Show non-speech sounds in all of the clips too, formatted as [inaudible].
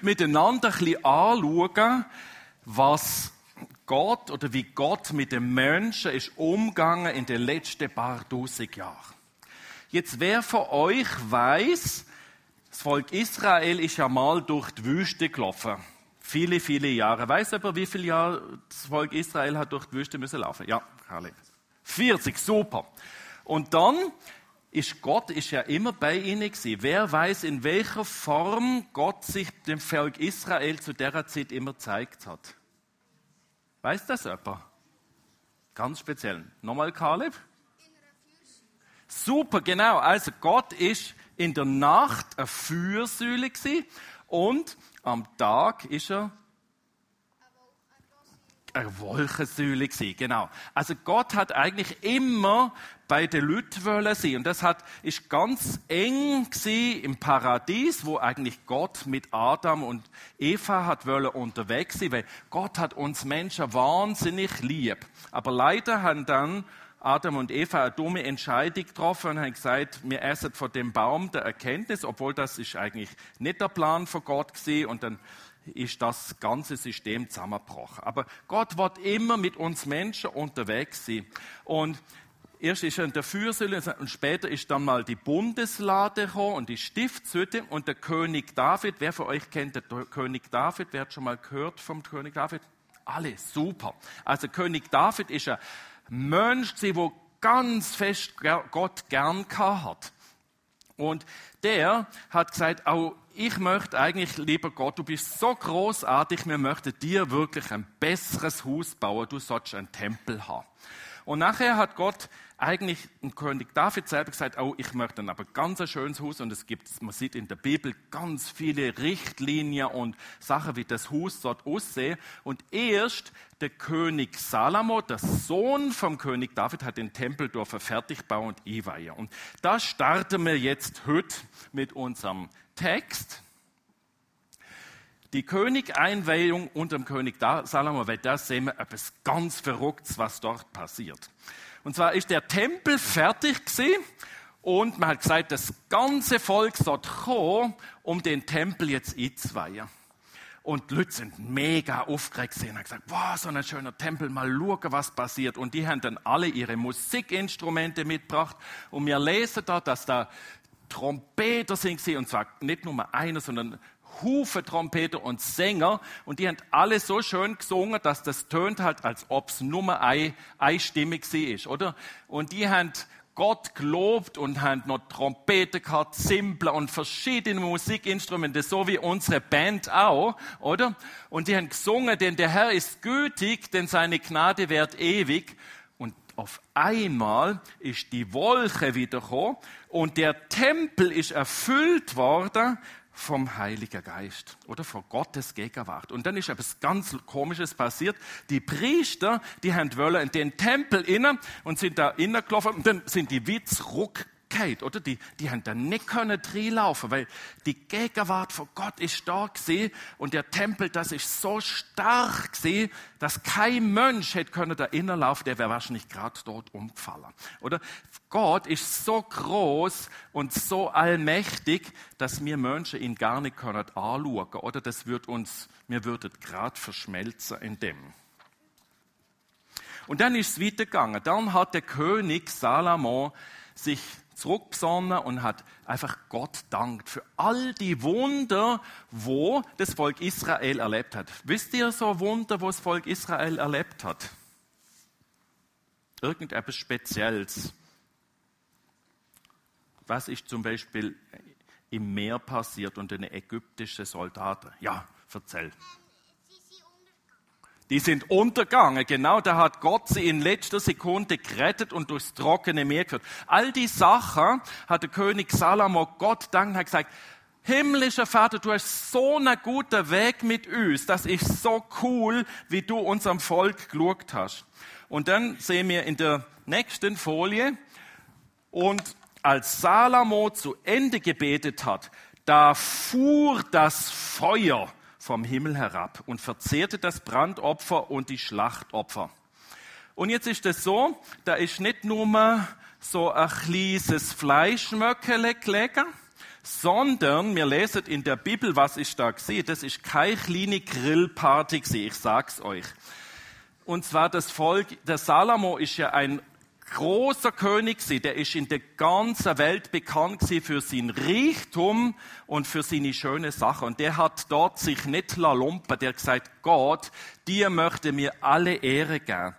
miteinander ein bisschen anschauen, was Gott oder wie Gott mit den Menschen ist umgegangen in den letzten paar tausend Jahren. Jetzt, wer von euch weiß, das Volk Israel ist ja mal durch die Wüste gelaufen. Viele, viele Jahre. Weiß aber, wie viele Jahre das Volk Israel hat durch die Wüste müssen laufen? Ja, Kalle. 40, super. Und dann ist Gott ist ja immer bei ihnen gewesen. Wer weiß, in welcher Form Gott sich dem Volk Israel zu der Zeit immer zeigt hat? Weiß das jemand? Ganz speziell. Nochmal, Kaleb? Super, genau. Also Gott ist in der Nacht eine Fürsäule und am Tag ist er eine Wolkensäule gewesen, genau. Also Gott hat eigentlich immer bei den Leuten wollen sein. Und das hat, ist ganz eng im Paradies, wo eigentlich Gott mit Adam und Eva hat wollen unterwegs sein, weil Gott hat uns Menschen wahnsinnig lieb. Aber leider haben dann Adam und Eva eine dumme Entscheidung getroffen und haben gesagt, wir essen von dem Baum der Erkenntnis, obwohl das ist eigentlich nicht der Plan von Gott gewesen. Und dann ist das ganze System zusammengebrochen. Aber Gott wird immer mit uns Menschen unterwegs sein. Und erst ist er in der Fürsäule und später ist dann mal die Bundeslade gekommen und die Stiftshütte und der König David. Wer von euch kennt den König David? Wer hat schon mal gehört vom König David? Alle, super. Also König David ist ein Mensch, der ganz fest Gott gern hat. Und der hat gesagt, auch ich möchte eigentlich, lieber Gott, du bist so großartig, wir möchten dir wirklich ein besseres Haus bauen, du sollst einen Tempel haben. Und nachher hat Gott eigentlich dem König David selber gesagt, oh, ich möchte dann aber ganz ein schönes Haus und es gibt, man sieht in der Bibel ganz viele Richtlinien und Sachen, wie das Haus dort aussehe. Und erst der König Salomo, der Sohn vom König David, hat den Tempel dürfen fertig bauen und einweihen. Und da starten wir jetzt heute mit unserem Text. Die Königeinweihung unter dem König Salomo, weil da sehen wir etwas ganz Verrücktes, was dort passiert. Und zwar ist der Tempel fertig gewesen und man hat gesagt, das ganze Volk soll kommen, um den Tempel jetzt einzuweihen. Und die Leute sind mega aufgeregt und haben gesagt, wow, so ein schöner Tempel, mal schauen, was passiert. Und die haben dann alle ihre Musikinstrumente mitgebracht. Und wir lesen da, dass da Trompeter sind und zwar nicht nur einer, sondern Hufe Trompeter und Sänger und die haben alle so schön gesungen, dass das tönt halt, als ob es nur ein, einstimmig sie ist, oder? Und die haben Gott gelobt und haben noch Trompete gehabt, Zimbler und verschiedene Musikinstrumente, so wie unsere Band auch, oder? Und die haben gesungen, denn der Herr ist gütig, denn seine Gnade währt ewig. Und auf einmal ist die Wolke wiedergekommen und der Tempel ist erfüllt worden vom Heiligen Geist oder von Gottes Gegenwart. Und dann ist etwas ganz Komisches passiert. Die Priester, die haben wollen in den Tempel innen und sind da innen gelaufen und dann sind die zurück Ewigkeit, oder? Die, die haben da nicht können laufen, weil die Gegenwart von Gott ist da gewesen und der Tempel, das ist so stark gewesen, dass kein Mensch hätte können da laufen, der wäre wahrscheinlich gerade dort umgefallen, oder? Gott ist so groß und so allmächtig, dass wir Menschen ihn gar nicht können anschauen, oder? Das wird uns, wir würden gerade verschmelzen in dem. Und dann ist es weitergegangen. Dann hat der König Salomo sich zurückbesonnen und hat einfach Gott dankt für all die Wunder, wo das Volk Israel erlebt hat. Wisst ihr so Wunder, wo das Volk Israel erlebt hat? Irgendetwas Spezielles. Was ist zum Beispiel im Meer passiert und den ägyptischen Soldaten? Ja, erzähl. Die sind untergegangen. Genau, da hat Gott sie in letzter Sekunde gerettet und durchs trockene Meer geführt. All die Sachen hat der König Salomo Gott danken, hat gesagt, himmlischer Vater, du hast so einen guten Weg mit uns. Das ist so cool, wie du unserem Volk geschaut hast. Und dann sehen wir in der nächsten Folie, und als Salomo zu Ende gebetet hat, da fuhr das Feuer vom Himmel herab und verzehrte das Brandopfer und die Schlachtopfer. Und jetzt ist es so, da ist nicht nur so ein kleines Fleischmöckele gelegen, sondern wir lesen in der Bibel, was ich da gesehen, das ist keine kleine Grillparty ich sag's euch. Und zwar das Volk, der Salomo ist ja ein großer König gewesen, der ist in der ganzen Welt bekannt gewesen für sein Reichtum und für seine schöne Sache. Und der hat dort sich nicht lumpen, der hat gesagt, Gott, dir möchte mir alle Ehre geben.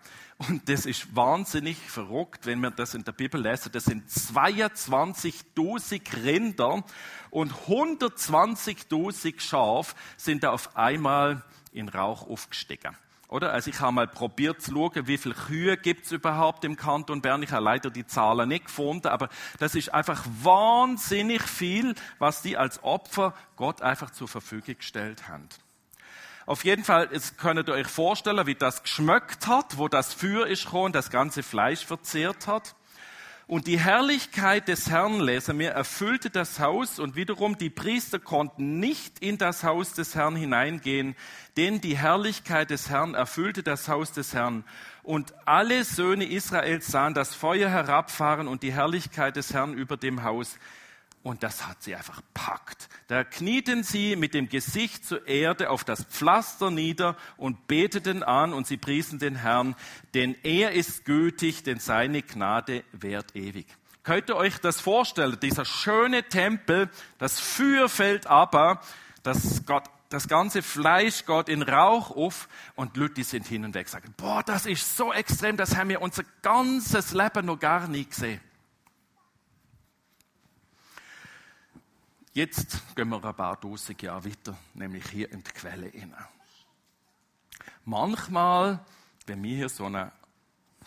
Und das ist wahnsinnig verrückt, wenn wir das in der Bibel lesen. Das sind 22.000 Rinder und 120.000 Schaf sind da auf einmal in Rauch aufgestiegen. Oder? Also ich habe mal probiert zu schauen, wie viele Kühe gibt es überhaupt im Kanton Bern. Ich habe leider die Zahlen nicht gefunden, aber das ist einfach wahnsinnig viel, was die als Opfer Gott einfach zur Verfügung gestellt haben. Auf jeden Fall, jetzt könnt ihr euch vorstellen, wie das geschmeckt hat, wo das Feuer ist gekommen, das ganze Fleisch verzehrt hat. Und die Herrlichkeit des Herrn, lesen wir, erfüllte das Haus und wiederum die Priester konnten nicht in das Haus des Herrn hineingehen, denn die Herrlichkeit des Herrn erfüllte das Haus des Herrn. Und alle Söhne Israels sahen das Feuer herabfahren und die Herrlichkeit des Herrn über dem Haus. Und das hat sie einfach packt. Da knieten sie mit dem Gesicht zur Erde auf das Pflaster nieder und beteten an und sie priesen den Herrn, denn er ist gütig, denn seine Gnade währt ewig. Könnt ihr euch das vorstellen? Dieser schöne Tempel, das Feuer fällt aber, das Gott das ganze Fleisch Gott in Rauch auf und Leute sind hin und weg, sagen, boah, das ist so extrem, das haben wir unser ganzes Leben noch gar nie gesehen. Jetzt gehen wir ein paar tausend Jahre weiter, nämlich hier in die Quelle hinein. Manchmal, wenn wir hier so eine,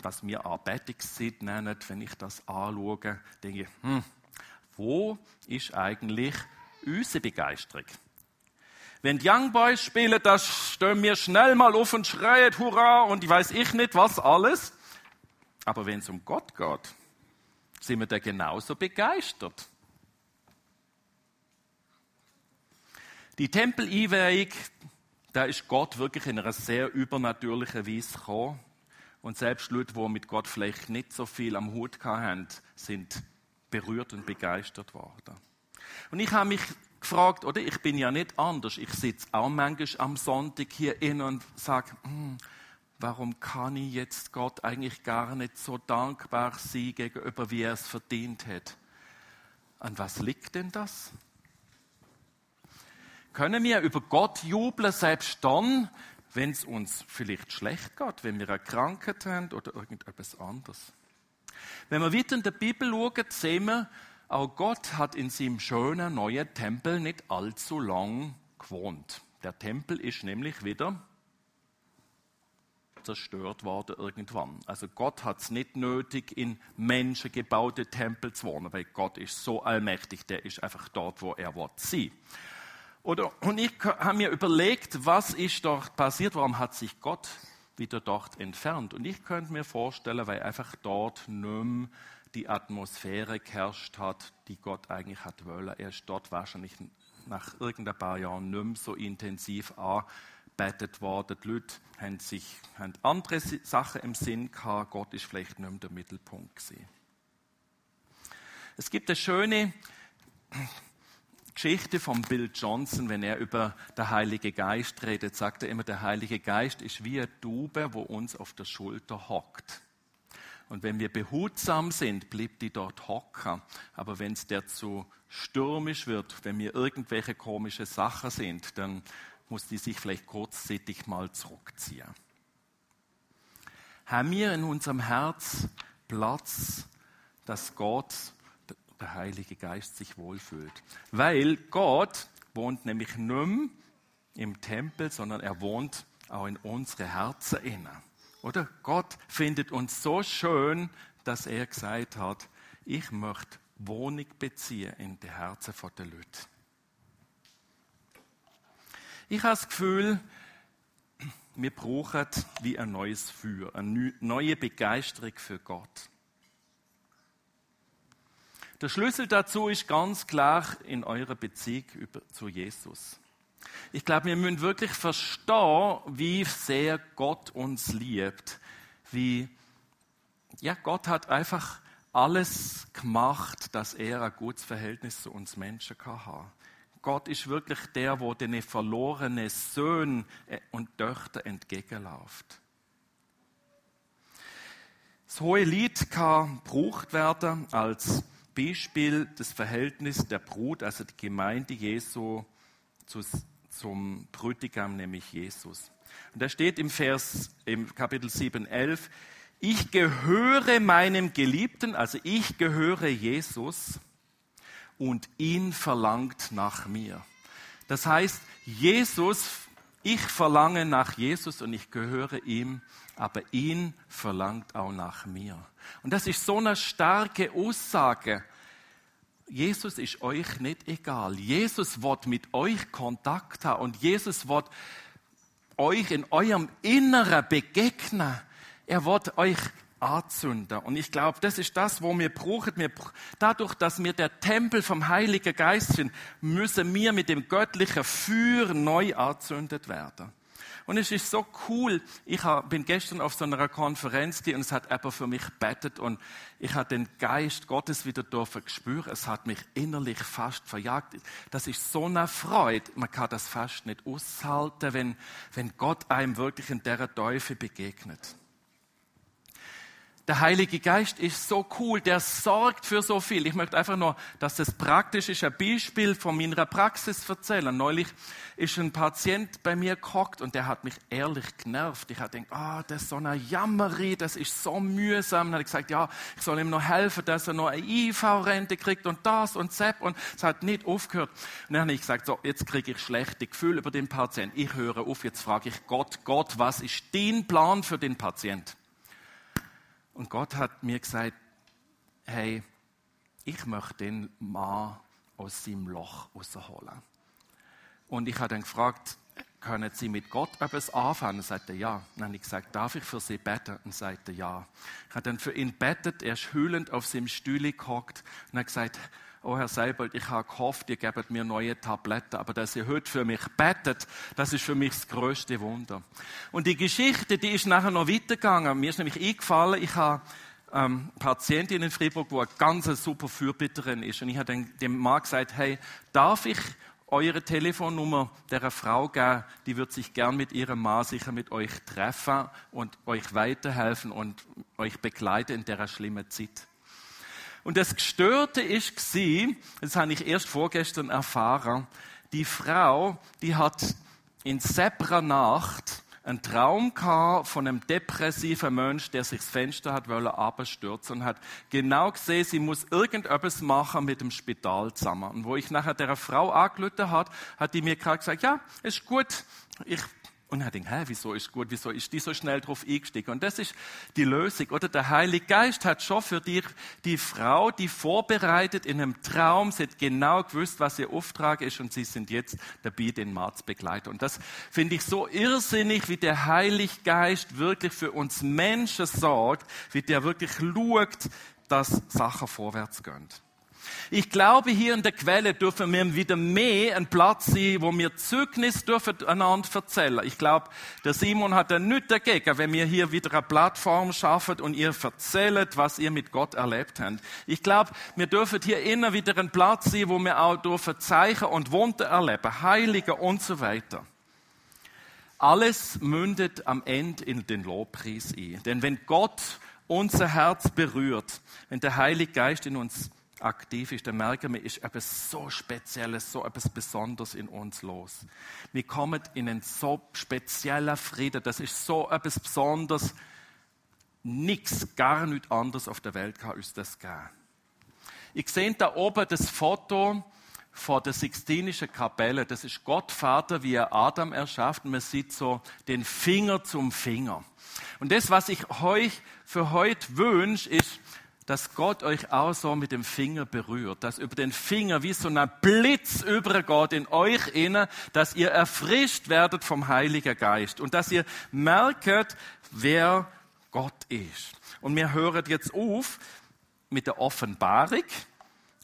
was wir Anbetungszeit nennen, wenn ich das anschaue, denke ich, hm, wo ist eigentlich unsere Begeisterung? Wenn die Young Boys spielen, da stehen wir schnell mal auf und schreien Hurra und ich weiß ich nicht was alles. Aber wenn es um Gott geht, sind wir da genauso begeistert. Die Tempel-Einweihung, da ist Gott wirklich in einer sehr übernatürlichen Weise gekommen. Und selbst Leute, die mit Gott vielleicht nicht so viel am Hut hatten, sind berührt und begeistert worden. Und ich habe mich gefragt, oder ich bin ja nicht anders. Ich sitze auch manchmal am Sonntag hier in und sage, hm, warum kann ich jetzt Gott eigentlich gar nicht so dankbar sein gegenüber, wie er es verdient hat? An was liegt denn das? Können wir über Gott jubeln, selbst dann, wenn es uns vielleicht schlecht geht, wenn wir eine Krankheit haben oder irgendetwas anderes. Wenn wir weiter in der Bibel schauen, sehen wir, auch Gott hat in seinem schönen neuen Tempel nicht allzu lang gewohnt. Der Tempel ist nämlich wieder zerstört worden irgendwann. Also Gott hat es nicht nötig, in menschengebaute Tempel zu wohnen, weil Gott ist so allmächtig, der ist einfach dort, wo er will. Oder, und ich habe mir überlegt, was ist dort passiert, warum hat sich Gott wieder dort entfernt. Und ich könnte mir vorstellen, weil einfach dort nicht die Atmosphäre geherrscht hat, die Gott eigentlich hat wollen. Er ist dort wahrscheinlich nach irgendein paar Jahren nicht so intensiv angebetet worden. Die Leute haben, sich, haben andere Sachen im Sinn gehabt. Gott ist vielleicht nicht mehr der Mittelpunkt gewesen. Es gibt eine schöne Geschichte von Bill Johnson, wenn er über den Heiligen Geist redet, sagt er immer, der Heilige Geist ist wie eine Tube, wo uns auf der Schulter hockt. Und wenn wir behutsam sind, bleibt die dort hocken. Aber wenn es der zu stürmisch wird, wenn wir irgendwelche komische Sachen sind, dann muss die sich vielleicht kurzzeitig mal zurückziehen. Haben wir in unserem Herz Platz, dass Gott der Heilige Geist sich wohlfühlt. Weil Gott wohnt nämlich nicht mehr im Tempel, sondern er wohnt auch in unsere Herzen inne. Oder Gott findet uns so schön, dass er gesagt hat, ich möchte Wohnung beziehen in die Herzen der Leute. Ich habe das Gefühl, wir brauchen wie ein neues Feuer, eine neue Begeisterung für Gott. Der Schlüssel dazu ist ganz klar in eurer Beziehung zu Jesus. Ich glaube, wir müssen wirklich verstehen, wie sehr Gott uns liebt. Wie, ja, Gott hat einfach alles gemacht, dass er ein gutes Verhältnis zu uns Menschen kann haben. Gott ist wirklich der, wo den verlorenen Söhnen und Töchter entgegenläuft. Das hohe Lied kann gebraucht werden als Beispiel des Verhältnisses der Brut, also die Gemeinde Jesu zu, zum Brütigam, nämlich Jesus. Und da steht im Vers, im Kapitel 7, 11, ich gehöre meinem Geliebten, also ich gehöre Jesus und ihn verlangt nach mir. Das heißt, Jesus, ich verlange nach Jesus und ich gehöre ihm, aber ihn verlangt auch nach mir. Und das ist so eine starke Aussage. Jesus ist euch nicht egal. Jesus wird mit euch Kontakt haben und Jesus wird euch in eurem Inneren begegnen. Er wird euch anzünden. Und ich glaube, das ist das, wo wir brauchen. Wir, dadurch, dass wir der Tempel vom Heiligen Geist sind, müssen wir mit dem göttlichen Feuer neu anzündet werden. Und es ist so cool. Ich bin gestern auf so einer Konferenz und es hat jemand für mich bettet und ich habe den Geist Gottes wieder dürfen spüren. Es hat mich innerlich fast verjagt. Das ist so eine Freude. Man kann das fast nicht aushalten, wenn, wenn Gott einem wirklich in der Teufel begegnet. Der Heilige Geist ist so cool, der sorgt für so viel. Ich möchte einfach nur, dass das praktisch ist, ein Beispiel von meiner Praxis erzählen. Neulich ist ein Patient bei mir gehockt und der hat mich ehrlich genervt. Ich habe gedacht, ah, oh, das ist so eine Jammerie, das ist so mühsam. Dann habe ich gesagt, ja, ich soll ihm noch helfen, dass er noch eine IV-Rente kriegt und das und Sepp und es hat nicht aufgehört. Und dann habe ich gesagt, so, jetzt kriege ich schlechte Gefühle über den Patienten. Ich höre auf, jetzt frage ich Gott, Gott, was ist dein Plan für den Patienten? Und Gott hat mir gesagt, hey, ich möchte den Mann aus seinem Loch rausholen. Und ich habe dann gefragt, können Sie mit Gott etwas anfangen? Und sagte ja. Dann habe ich gesagt, darf ich für Sie beten? Und sagte ja. Ich habe dann für ihn betet, er ist hüllend auf seinem Stühle gehockt und hat gesagt, oh Herr Seibold, ich habe gehofft, ihr gebt mir neue Tabletten, aber dass ihr heute für mich betet, das ist für mich das größte Wunder. Und die Geschichte, die ist nachher noch weitergegangen. Mir ist nämlich eingefallen, ich habe ähm, Patientin in Fribourg, wo eine ganz super Fürbitterin ist. Und ich habe dem Mann gesagt, hey, darf ich eure Telefonnummer der Frau geben, die wird sich gern mit ihrem Mann sicher mit euch treffen und euch weiterhelfen und euch begleiten in der schlimmen Zeit. Und das Gestörte ist gsi, das habe ich erst vorgestern erfahren, die Frau, die hat in sepra Nacht einen Traum gehabt von einem depressiven Mensch, der sich das Fenster hat wollen abstürzen und hat genau gesehen, sie muss irgendetwas machen mit dem Spital zusammen. Und wo ich nachher der Frau angelötet hat, hat die mir gerade gesagt, ja, ist gut, ich und er denkt, hä, wieso ist gut, wieso ist die so schnell drauf eingestiegen? Und das ist die Lösung, oder? Der Heilige Geist hat schon für dich die Frau, die vorbereitet in einem Traum, sie hat genau gewusst, was ihr Auftrag ist und sie sind jetzt dabei, den Mann zu begleiten. Und das finde ich so irrsinnig, wie der Heilige Geist wirklich für uns Menschen sorgt, wie der wirklich schaut, dass Sachen vorwärts gehen. Ich glaube, hier in der Quelle dürfen wir wieder mehr ein Platz sein, wo wir Zeugnis dürfen einander erzählen. Ich glaube, der Simon hat da nichts dagegen, wenn wir hier wieder eine Plattform schaffen und ihr erzählt, was ihr mit Gott erlebt habt. Ich glaube, wir dürfen hier immer wieder ein Platz sein, wo wir auch dürfen Zeichen und Wunder erleben, Heilige und so weiter. Alles mündet am Ende in den Lobpreis ein. Denn wenn Gott unser Herz berührt, wenn der Heilige Geist in uns aktiv ist, dann merken wir, ist etwas so Spezielles, so etwas Besonderes in uns los. Wir kommen in einen so speziellen Frieden. Das ist so etwas Besonderes. Nichts, gar nichts anderes auf der Welt kann uns das geben. Ich sehe da oben das Foto vor der Sixtinischen Kapelle. Das ist Gott Vater, wie er Adam erschafft. Und man sieht so den Finger zum Finger. Und das, was ich euch für heute wünsche, ist, dass Gott euch auch so mit dem Finger berührt, dass über den Finger wie so ein Blitz übergeht in euch inne, dass ihr erfrischt werdet vom Heiligen Geist und dass ihr merkt, wer Gott ist. Und wir hören jetzt auf mit der Offenbarung.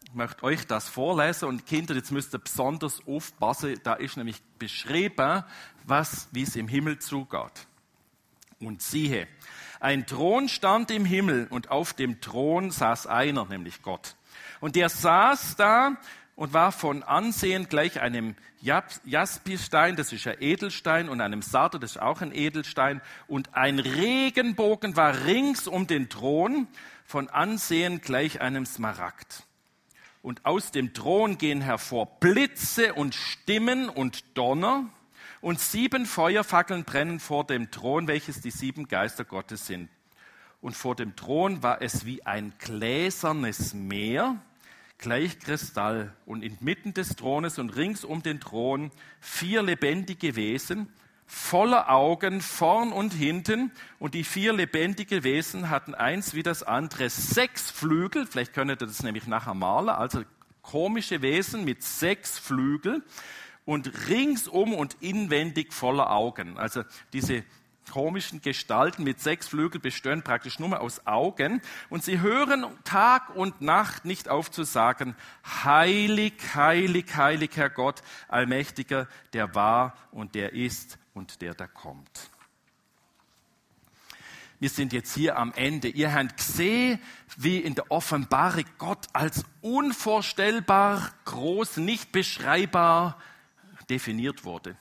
Ich möchte euch das vorlesen und Kinder, jetzt müsst ihr besonders aufpassen. Da ist nämlich beschrieben, was, wie es im Himmel zugeht. Und siehe, Ein Thron stand im Himmel und auf dem Thron saß einer, nämlich Gott. Und der saß da und war von Ansehen gleich einem Jaspistein, das ist ein Edelstein, und einem Sarder, das ist auch ein Edelstein. Und ein Regenbogen war rings um den Thron, von Ansehen gleich einem Smaragd. Und aus dem Thron gehen hervor Blitze und Stimmen und Donner. Und sieben Feuerfackeln brennen vor dem Thron, welches die sieben Geister Gottes sind. Und vor dem Thron war es wie ein gläsernes Meer gleich Kristall und inmitten des Thrones und rings um den Thron vier lebendige Wesen, voller Augen vorn und hinten. Und die vier lebendige Wesen hatten eins wie das andere sechs Flügel. Vielleicht könnt ihr das nämlich nachher malen. Also komische Wesen mit sechs Flügel und ringsum und inwendig voller Augen. Also diese komischen Gestalten mit sechs Flügeln bestehen praktisch nur aus Augen. Und sie hören Tag und Nacht nicht auf zu sagen, heilig, heilig, heilig, Herr Gott, Allmächtiger, der war und der ist und der da kommt. Wir sind jetzt hier am Ende. Ihr habt gesehen, wie in der Offenbarung Gott als unvorstellbar groß, nicht beschreibbar definiert wurde.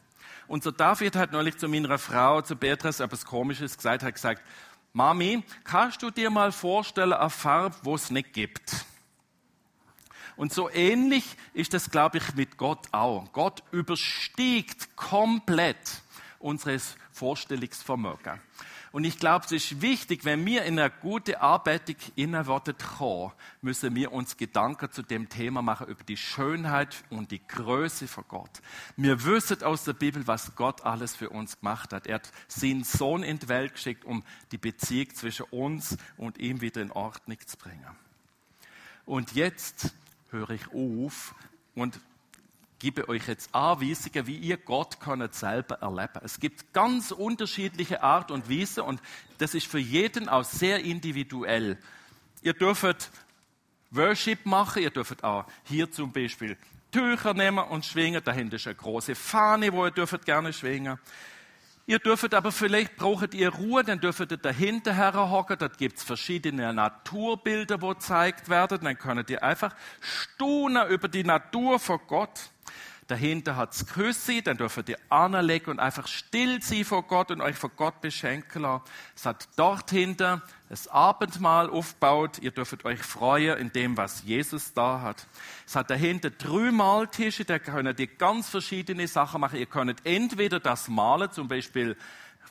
Unser David hat neulich zu meiner Frau, zu Beatrice, etwas Komisches gesagt, hat gesagt, Mami, kannst du dir mal vorstellen, eine Farbe, wo es nicht gibt? Und so ähnlich ist das, glaube ich, mit Gott auch. Gott überstiegt komplett unseres Vorstellungsvermögen. Und ich glaube, es ist wichtig, wenn wir in eine gute Arbeit innerwortet kommen, müssen wir uns Gedanken zu dem Thema machen über die Schönheit und die Größe von Gott. Wir wissen aus der Bibel, was Gott alles für uns gemacht hat. Er hat seinen Sohn in die Welt geschickt, um die Beziehung zwischen uns und ihm wieder in Ordnung zu bringen. Und jetzt höre ich auf und gebe euch jetzt Anweisungen, wie ihr Gott könnt selber erleben. Es gibt ganz unterschiedliche Art und Weise und das ist für jeden auch sehr individuell. Ihr dürft Worship machen, ihr dürft auch hier zum Beispiel Tücher nehmen und schwingen. Dahinter ist eine große Fahne, wo ihr dürft gerne schwingen. Ihr dürft aber vielleicht braucht ihr Ruhe, dann dürft ihr dahinter herhocken. Dort gibt's verschiedene Naturbilder, wo gezeigt werden. Dann könnt ihr einfach staunen über die Natur von Gott. Dahinter hat's Küsse, dann dürft ihr anlegen und einfach still sein vor Gott und euch von Gott beschenken lassen. Es hat dort hinter das Abendmahl aufgebaut. Ihr dürft euch freuen in dem, was Jesus da hat. Es hat dahinter drei Maltische, da könnt ihr ganz verschiedene Sachen machen. Ihr könnt entweder das malen, zum Beispiel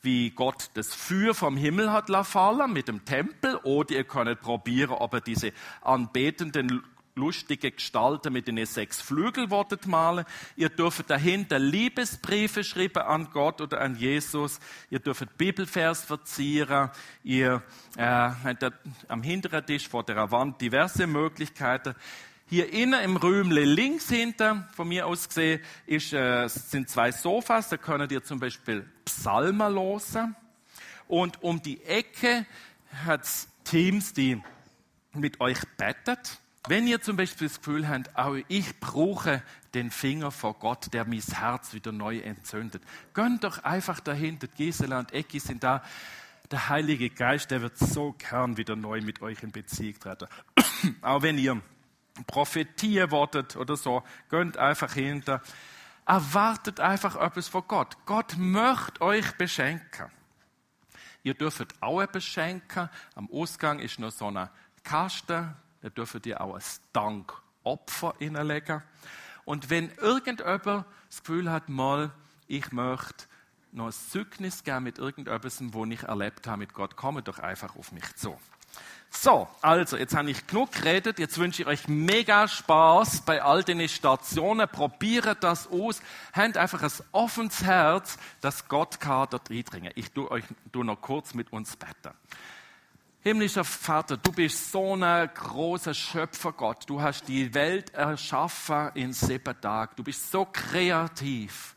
wie Gott das Feuer vom Himmel hat fallen mit dem Tempel, oder ihr könnt probieren, ob ihr diese anbetenden lustige Gestalten mit den sechs Flügel wortet malen. Ihr dürft dahinter Liebesbriefe schreiben an Gott oder an Jesus. Ihr dürft Bibelvers verzieren. Ihr äh, habt am hinteren Tisch vor der Wand diverse Möglichkeiten. Hier innen im Rühmle links hinter, von mir aus gesehen, ist, äh, sind zwei Sofas. Da könnt ihr zum Beispiel Psalmen losen. Und um die Ecke hat es Teams, die mit euch bettet. Wenn ihr zum Beispiel das Gefühl habt, auch ich brauche den Finger vor Gott, der mein Herz wieder neu entzündet, gönnt doch einfach dahinter. Gisela und Ecki sind da. Der Heilige Geist, der wird so gern wieder neu mit euch in Beziehung treten. [coughs] auch wenn ihr prophetieren wortet oder so, gönnt einfach hinter. Erwartet einfach etwas von Gott. Gott möchte euch beschenken. Ihr dürft auch etwas schenken. Am Ausgang ist noch so eine Kaste, da dürft ihr auch ein Dankopfer hineinlegen. Und wenn irgendjemand das Gefühl hat, mal, ich möchte noch ein Zeugnis geben mit irgendetwas, wo ich erlebt habe mit Gott, komme doch einfach auf mich zu. So, also, jetzt habe ich genug geredet. Jetzt wünsche ich euch mega Spaß bei all den Stationen. Probiert das aus. Habt einfach ein offenes Herz, dass Gott kann dort eindringen. Ich tue euch tu noch kurz mit uns beten. Himmlischer Vater, du bist so ein großer Schöpfer Gott. Du hast die Welt erschaffen in sieben Tagen. Du bist so kreativ.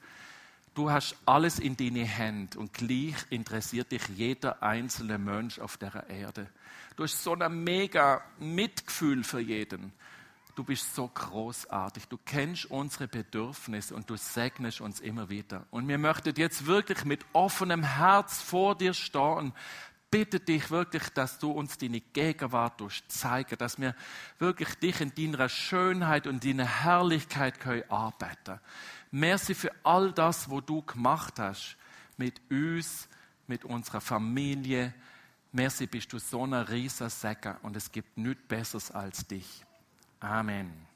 Du hast alles in deine Hände und gleich interessiert dich jeder einzelne Mensch auf der Erde. Du hast so ein mega Mitgefühl für jeden. Du bist so großartig. Du kennst unsere Bedürfnisse und du segnest uns immer wieder. Und wir möchten jetzt wirklich mit offenem Herz vor dir stehen bitte dich wirklich, dass du uns deine Gegenwart zeigen, dass wir wirklich dich in deiner Schönheit und deiner Herrlichkeit können arbeiten. Merci für all das, wo du gemacht hast mit uns, mit unserer Familie. Merci, bist du so ein riesiger Segen und es gibt nichts Besseres als dich. Amen.